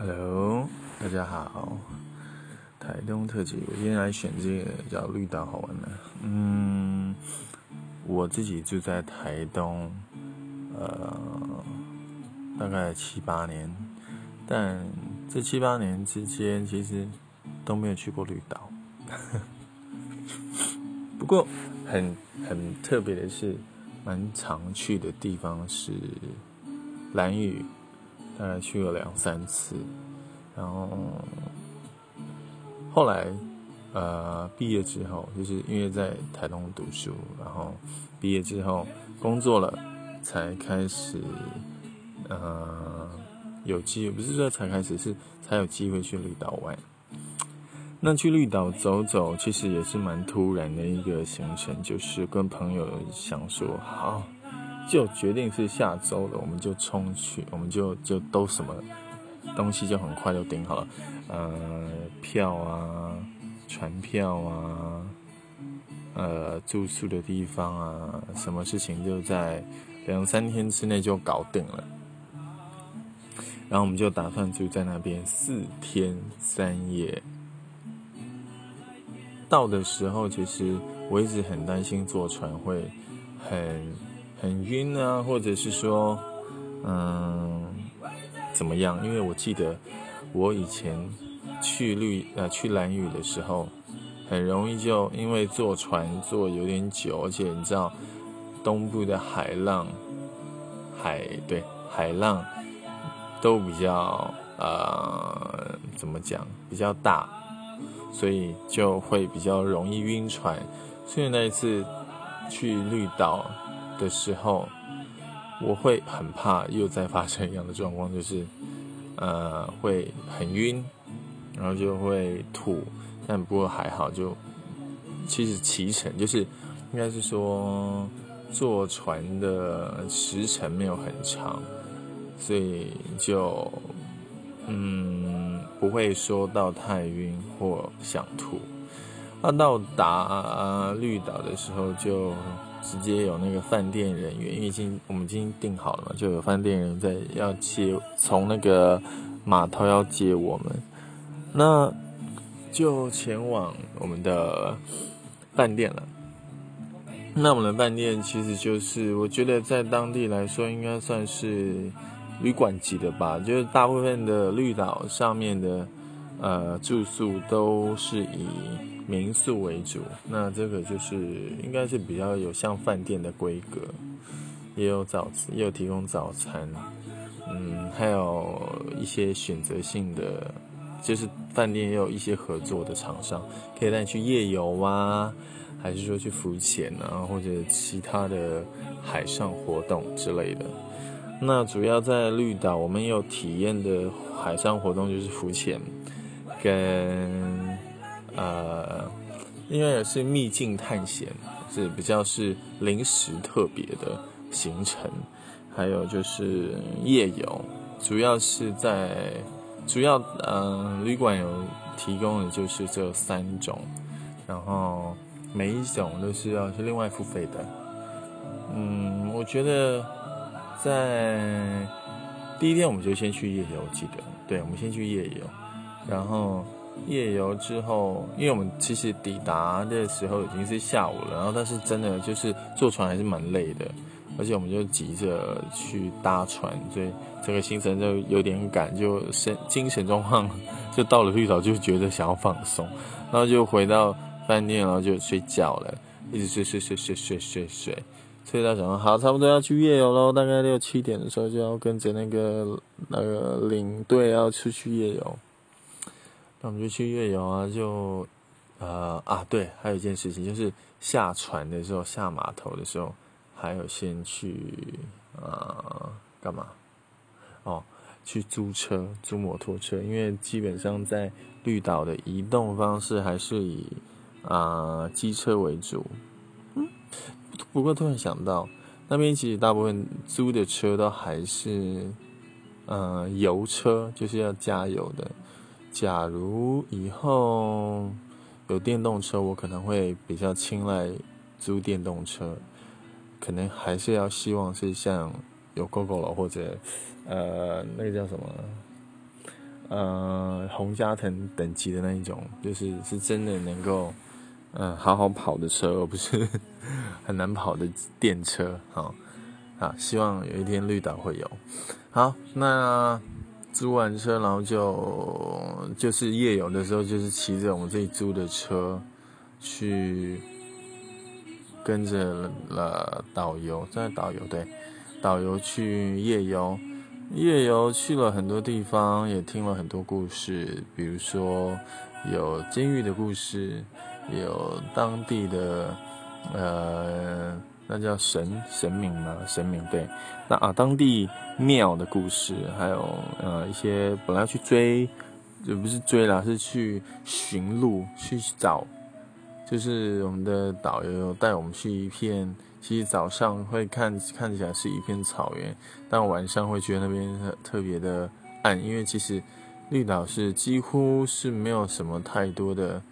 Hello，大家好。台东特辑，我今天来选这个叫绿岛好玩的。嗯，我自己住在台东，呃，大概七八年，但这七八年之间其实都没有去过绿岛。不过很很特别的是，蛮常去的地方是蓝屿，大概去了两三次，然后。后来，呃，毕业之后，就是因为在台东读书，然后毕业之后工作了，才开始，呃，有机不是说才开始，是才有机会去绿岛玩。那去绿岛走走，其实也是蛮突然的一个行程，就是跟朋友想说，好，就决定是下周了，我们就冲去，我们就就都什么。东西就很快就订好了，呃，票啊，船票啊，呃，住宿的地方啊，什么事情就在两三天之内就搞定了。然后我们就打算住在那边四天三夜。到的时候，其实我一直很担心坐船会很很晕啊，或者是说，嗯。怎么样？因为我记得我以前去绿呃去蓝屿的时候，很容易就因为坐船坐有点久，而且你知道东部的海浪海对海浪都比较呃怎么讲比较大，所以就会比较容易晕船。所以那一次去绿岛的时候。我会很怕又再发生一样的状况，就是，呃，会很晕，然后就会吐，但不过还好，就其实骑程就是应该是说坐船的时程没有很长，所以就嗯不会说到太晕或想吐。那到达绿岛的时候就。直接有那个饭店人员，因为已经我们已经订好了嘛，就有饭店人在要接，从那个码头要接我们，那就前往我们的饭店了。那我们的饭店其实就是，我觉得在当地来说，应该算是旅馆级的吧，就是大部分的绿岛上面的呃住宿都是以。民宿为主，那这个就是应该是比较有像饭店的规格，也有早也有提供早餐，嗯，还有一些选择性的，就是饭店也有一些合作的厂商，可以带你去夜游啊，还是说去浮潜啊，或者其他的海上活动之类的。那主要在绿岛，我们有体验的海上活动就是浮潜，跟。呃，因为是秘境探险，是比较是临时特别的行程，还有就是夜游，主要是在主要嗯旅馆有提供的就是这三种，然后每一种都是要是另外付费的。嗯，我觉得在第一天我们就先去夜游，记得，对，我们先去夜游，然后。夜游之后，因为我们其实抵达的时候已经是下午了，然后但是真的就是坐船还是蛮累的，而且我们就急着去搭船，所以整个行程就有点赶，就神精神状况就到了绿岛就觉得想要放松，然后就回到饭店，然后就睡觉了，一直睡睡睡睡睡睡睡，睡到早上好，差不多要去夜游喽，大概六七点的时候就要跟着那个那个领队要出去夜游。那我们就去月游啊，就，呃啊，对，还有一件事情就是下船的时候，下码头的时候，还有先去啊干嘛？哦，去租车，租摩托车，因为基本上在绿岛的移动方式还是以啊机车为主。嗯，不过突然想到，那边其实大部分租的车都还是呃油车，就是要加油的。假如以后有电动车，我可能会比较青睐租电动车，可能还是要希望是像有 GoGo 了或者呃那个叫什么呃洪家藤等级的那一种，就是是真的能够嗯好好跑的车，而不是 很难跑的电车。好，好，希望有一天绿岛会有。好，那租完车，然后就就是夜游的时候，就是骑着我们自己租的车去。跟着了导游，在导游对，导游去夜游，夜游去了很多地方，也听了很多故事，比如说有监狱的故事，有当地的呃，那叫神神明嘛？神明对，那啊当地庙的故事，还有呃一些本来要去追，就不是追啦，是去寻路去找。就是我们的导游带我们去一片，其实早上会看看起来是一片草原，但晚上会觉得那边特别的暗，因为其实绿岛是几乎是没有什么太多的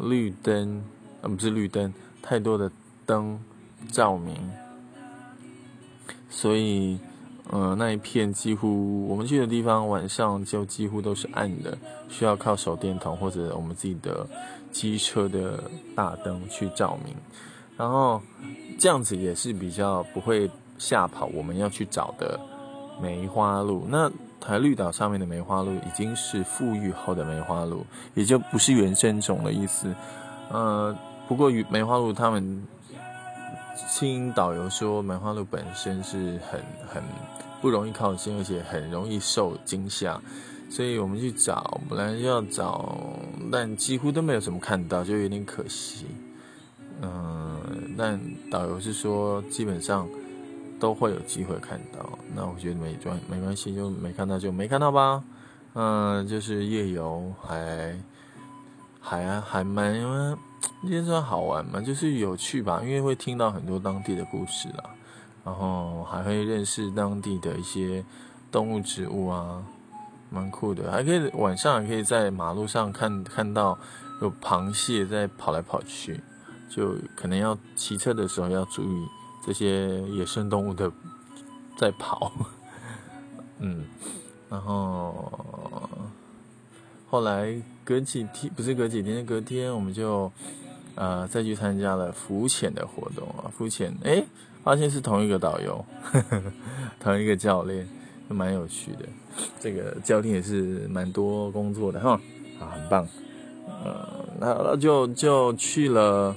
绿灯，呃不是绿灯，太多的灯照明，所以呃那一片几乎我们去的地方晚上就几乎都是暗的，需要靠手电筒或者我们自己的。机车的大灯去照明，然后这样子也是比较不会吓跑我们要去找的梅花鹿。那台绿岛上面的梅花鹿已经是富裕后的梅花鹿，也就不是原生种的意思。呃，不过梅花鹿他们听导游说，梅花鹿本身是很很不容易靠近，而且很容易受惊吓。所以我们去找，本来要找，但几乎都没有什么看到，就有点可惜。嗯，但导游是说基本上都会有机会看到，那我觉得没关没关系，就没看到就没看到吧。嗯，就是夜游还还还蛮，应该算好玩嘛，就是有趣吧，因为会听到很多当地的故事啦，然后还会认识当地的一些动物、植物啊。蛮酷的，还可以晚上还可以在马路上看看到有螃蟹在跑来跑去，就可能要骑车的时候要注意这些野生动物的在跑。嗯，然后后来隔几天不是隔几天，隔天我们就呃再去参加了浮潜的活动啊，浮潜哎发现是同一个导游，呵 呵同一个教练。蛮有趣的，这个教练也是蛮多工作的哈，啊，很棒，呃，那那就就去了，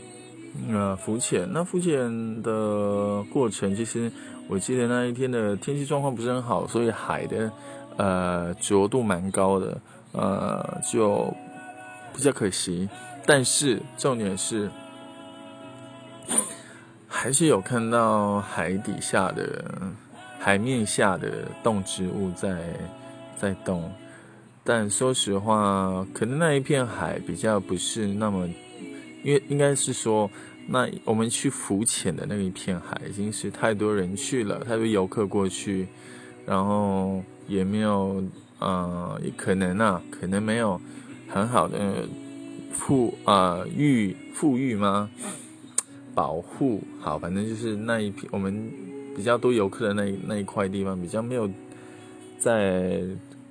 呃，浮潜。那浮潜的过程，其实我记得那一天的天气状况不是很好，所以海的呃浊度蛮高的，呃，就比较可惜。但是重点是，还是有看到海底下的。海面下的动植物在在动，但说实话，可能那一片海比较不是那么，因为应该是说，那我们去浮潜的那一片海已经是太多人去了，太多游客过去，然后也没有，呃，可能啊，可能没有很好的富啊育富裕吗？保护好，反正就是那一片我们。比较多游客的那那一块地方，比较没有在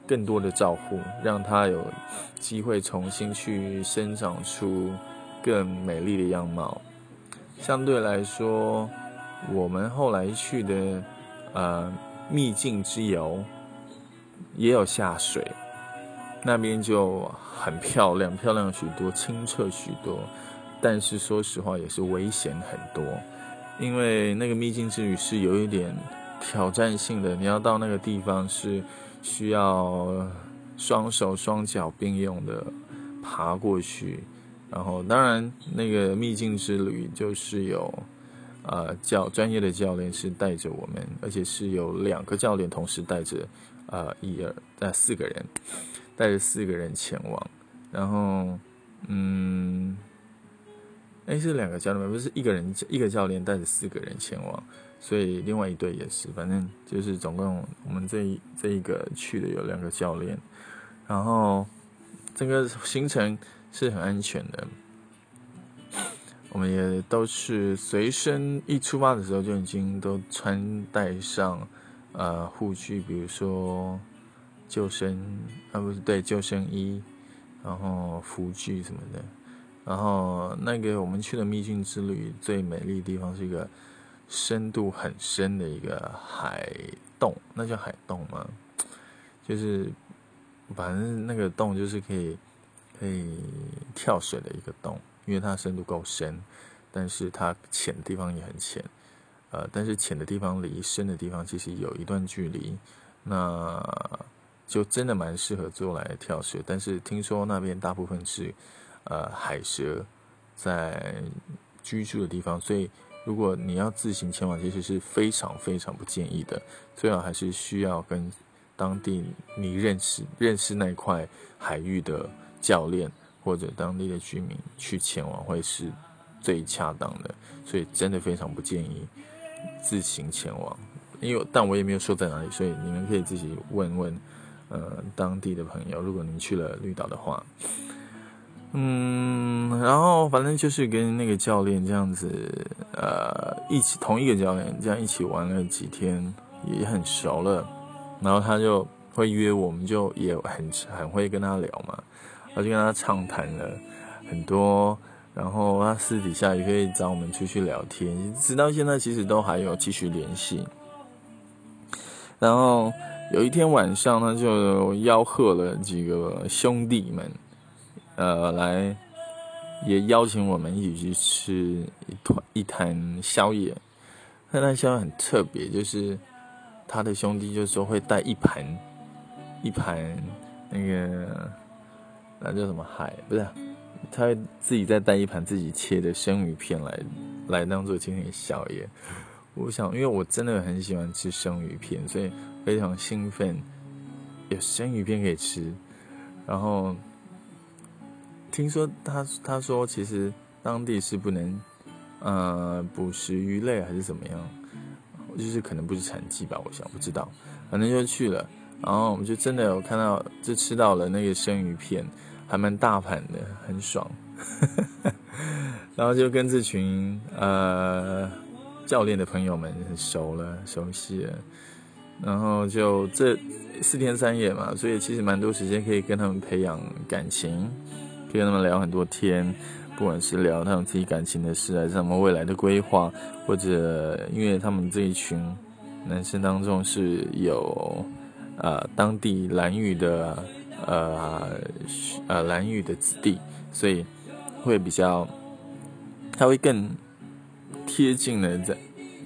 更多的照顾，让它有机会重新去生长出更美丽的样貌。相对来说，我们后来去的呃秘境之游也有下水，那边就很漂亮，漂亮许多，清澈许多，但是说实话也是危险很多。因为那个秘境之旅是有一点挑战性的，你要到那个地方是需要双手双脚并用的爬过去，然后当然那个秘境之旅就是有呃教专业的教练是带着我们，而且是有两个教练同时带着呃一二呃四个人带着四个人前往，然后嗯。哎，是两个教练，不是一个人，一个教练带着四个人前往，所以另外一队也是，反正就是总共我们这一这一个去的有两个教练，然后整个行程是很安全的，我们也都是随身一出发的时候就已经都穿戴上呃护具，比如说救生啊，不是对救生衣，然后浮具什么的。然后那个我们去的秘境之旅最美丽的地方是一个深度很深的一个海洞，那叫海洞吗？就是反正那个洞就是可以可以跳水的一个洞，因为它深度够深，但是它浅的地方也很浅。呃，但是浅的地方离深的地方其实有一段距离，那就真的蛮适合做来跳水。但是听说那边大部分是。呃，海蛇在居住的地方，所以如果你要自行前往，其实是非常非常不建议的。最好还是需要跟当地你认识认识那块海域的教练或者当地的居民去前往，会是最恰当的。所以真的非常不建议自行前往，因为但我也没有说在哪里，所以你们可以自己问问呃当地的朋友，如果你去了绿岛的话。嗯，然后反正就是跟那个教练这样子，呃，一起同一个教练这样一起玩了几天，也很熟了。然后他就会约我们，就也很很会跟他聊嘛，我就跟他畅谈了很多。然后他私底下也可以找我们出去聊天，直到现在其实都还有继续联系。然后有一天晚上，他就吆喝了几个兄弟们。呃，来也邀请我们一起去吃一团一摊宵夜。那那宵夜很特别，就是他的兄弟就说会带一盘一盘那个那叫什么海，不是，他自己再带一盘自己切的生鱼片来来当做今天的宵夜。我想，因为我真的很喜欢吃生鱼片，所以非常兴奋，有生鱼片可以吃，然后。听说他他说其实当地是不能，呃捕食鱼类还是怎么样，就是可能不是产季吧，我想不知道，反正就去了，然后我们就真的有看到，就吃到了那个生鱼片，还蛮大盘的，很爽，然后就跟这群呃教练的朋友们很熟了，熟悉了，然后就这四天三夜嘛，所以其实蛮多时间可以跟他们培养感情。可以跟他们聊很多天，不管是聊他们自己感情的事，还是他们未来的规划，或者因为他们这一群男生当中是有呃当地蓝屿的呃呃蓝玉的子弟，所以会比较他会更贴近的在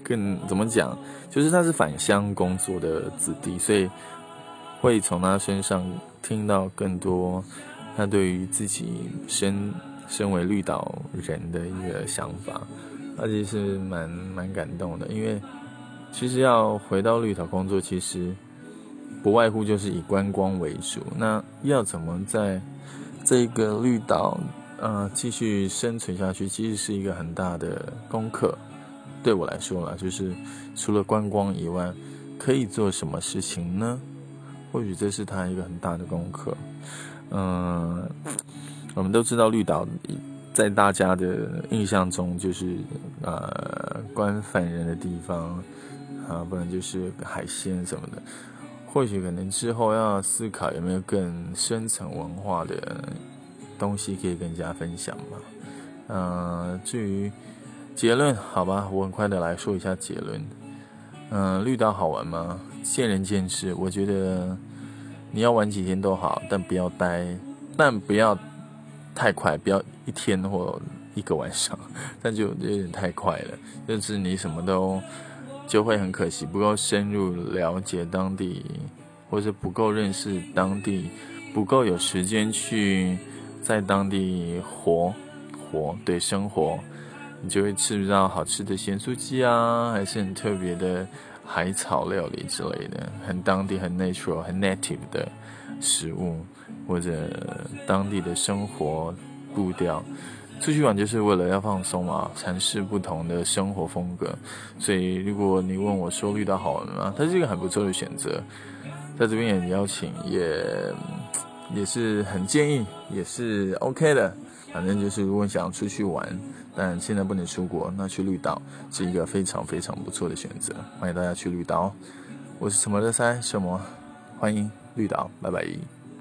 更怎么讲，就是他是返乡工作的子弟，所以会从他身上听到更多。他对于自己身身为绿岛人的一个想法，而且是蛮蛮感动的。因为其实要回到绿岛工作，其实不外乎就是以观光为主。那要怎么在这个绿岛呃继续生存下去，其实是一个很大的功课。对我来说啦，就是除了观光以外，可以做什么事情呢？或许这是他一个很大的功课。嗯，我们都知道绿岛在大家的印象中就是呃关犯人的地方啊，不然就是海鲜什么的。或许可能之后要思考有没有更深层文化的东西可以跟大家分享吧。嗯，至于结论，好吧，我很快的来说一下结论。嗯，绿岛好玩吗？见仁见智，我觉得。你要玩几天都好，但不要待，但不要太快，不要一天或一个晚上，但就有点太快了，就是你什么都就会很可惜，不够深入了解当地，或者不够认识当地，不够有时间去在当地活活对生活，你就会吃不到好吃的咸酥鸡啊，还是很特别的。海草料理之类的，很当地、很 natural、很 native 的食物，或者当地的生活步调。出去玩就是为了要放松嘛，尝试不同的生活风格。所以，如果你问我说绿岛好玩吗？它是一个很不错的选择。在这边也邀请，也也是很建议，也是 OK 的。反正就是，如果想出去玩，但现在不能出国，那去绿岛是一个非常非常不错的选择。欢迎大家去绿岛，我是什么的塞什么，欢迎。绿岛，拜拜。